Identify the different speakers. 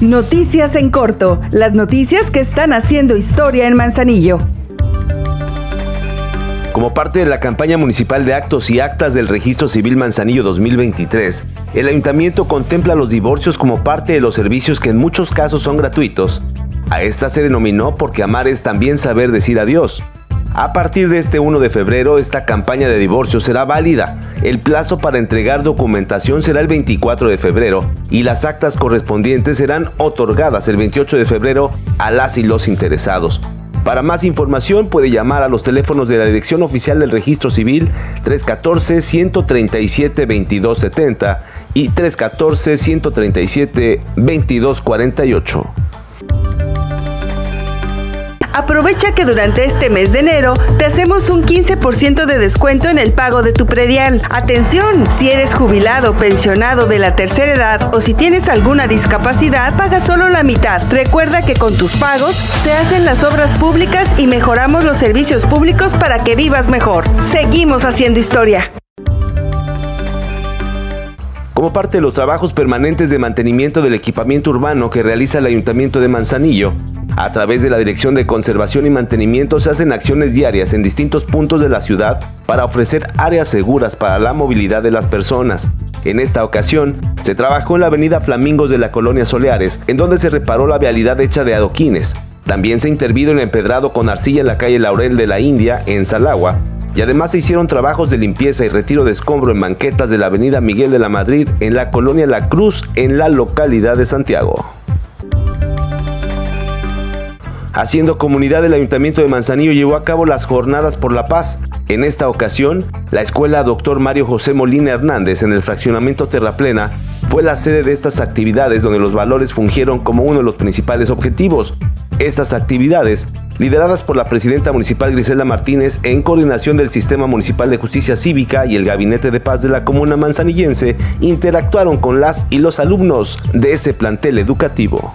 Speaker 1: Noticias en corto, las noticias que están haciendo historia en Manzanillo.
Speaker 2: Como parte de la campaña municipal de actos y actas del Registro Civil Manzanillo 2023, el ayuntamiento contempla los divorcios como parte de los servicios que en muchos casos son gratuitos. A esta se denominó porque amar es también saber decir adiós. A partir de este 1 de febrero, esta campaña de divorcio será válida. El plazo para entregar documentación será el 24 de febrero y las actas correspondientes serán otorgadas el 28 de febrero a las y los interesados. Para más información puede llamar a los teléfonos de la Dirección Oficial del Registro Civil 314-137-2270 y 314-137-2248.
Speaker 1: Aprovecha que durante este mes de enero te hacemos un 15% de descuento en el pago de tu predial. Atención, si eres jubilado, pensionado de la tercera edad o si tienes alguna discapacidad, paga solo la mitad. Recuerda que con tus pagos se hacen las obras públicas y mejoramos los servicios públicos para que vivas mejor. Seguimos haciendo historia.
Speaker 2: Como parte de los trabajos permanentes de mantenimiento del equipamiento urbano que realiza el Ayuntamiento de Manzanillo, a través de la Dirección de Conservación y Mantenimiento se hacen acciones diarias en distintos puntos de la ciudad para ofrecer áreas seguras para la movilidad de las personas. En esta ocasión, se trabajó en la avenida Flamingos de la colonia Soleares, en donde se reparó la vialidad hecha de adoquines. También se intervino en el empedrado con arcilla en la calle Laurel de la India, en Salagua, y además se hicieron trabajos de limpieza y retiro de escombro en banquetas de la avenida Miguel de la Madrid, en la colonia La Cruz, en la localidad de Santiago. Haciendo comunidad, el Ayuntamiento de Manzanillo llevó a cabo las Jornadas por la Paz. En esta ocasión, la escuela Dr. Mario José Molina Hernández en el fraccionamiento Terraplena fue la sede de estas actividades donde los valores fungieron como uno de los principales objetivos. Estas actividades, lideradas por la presidenta municipal Grisela Martínez en coordinación del Sistema Municipal de Justicia Cívica y el Gabinete de Paz de la Comuna Manzanillense, interactuaron con las y los alumnos de ese plantel educativo.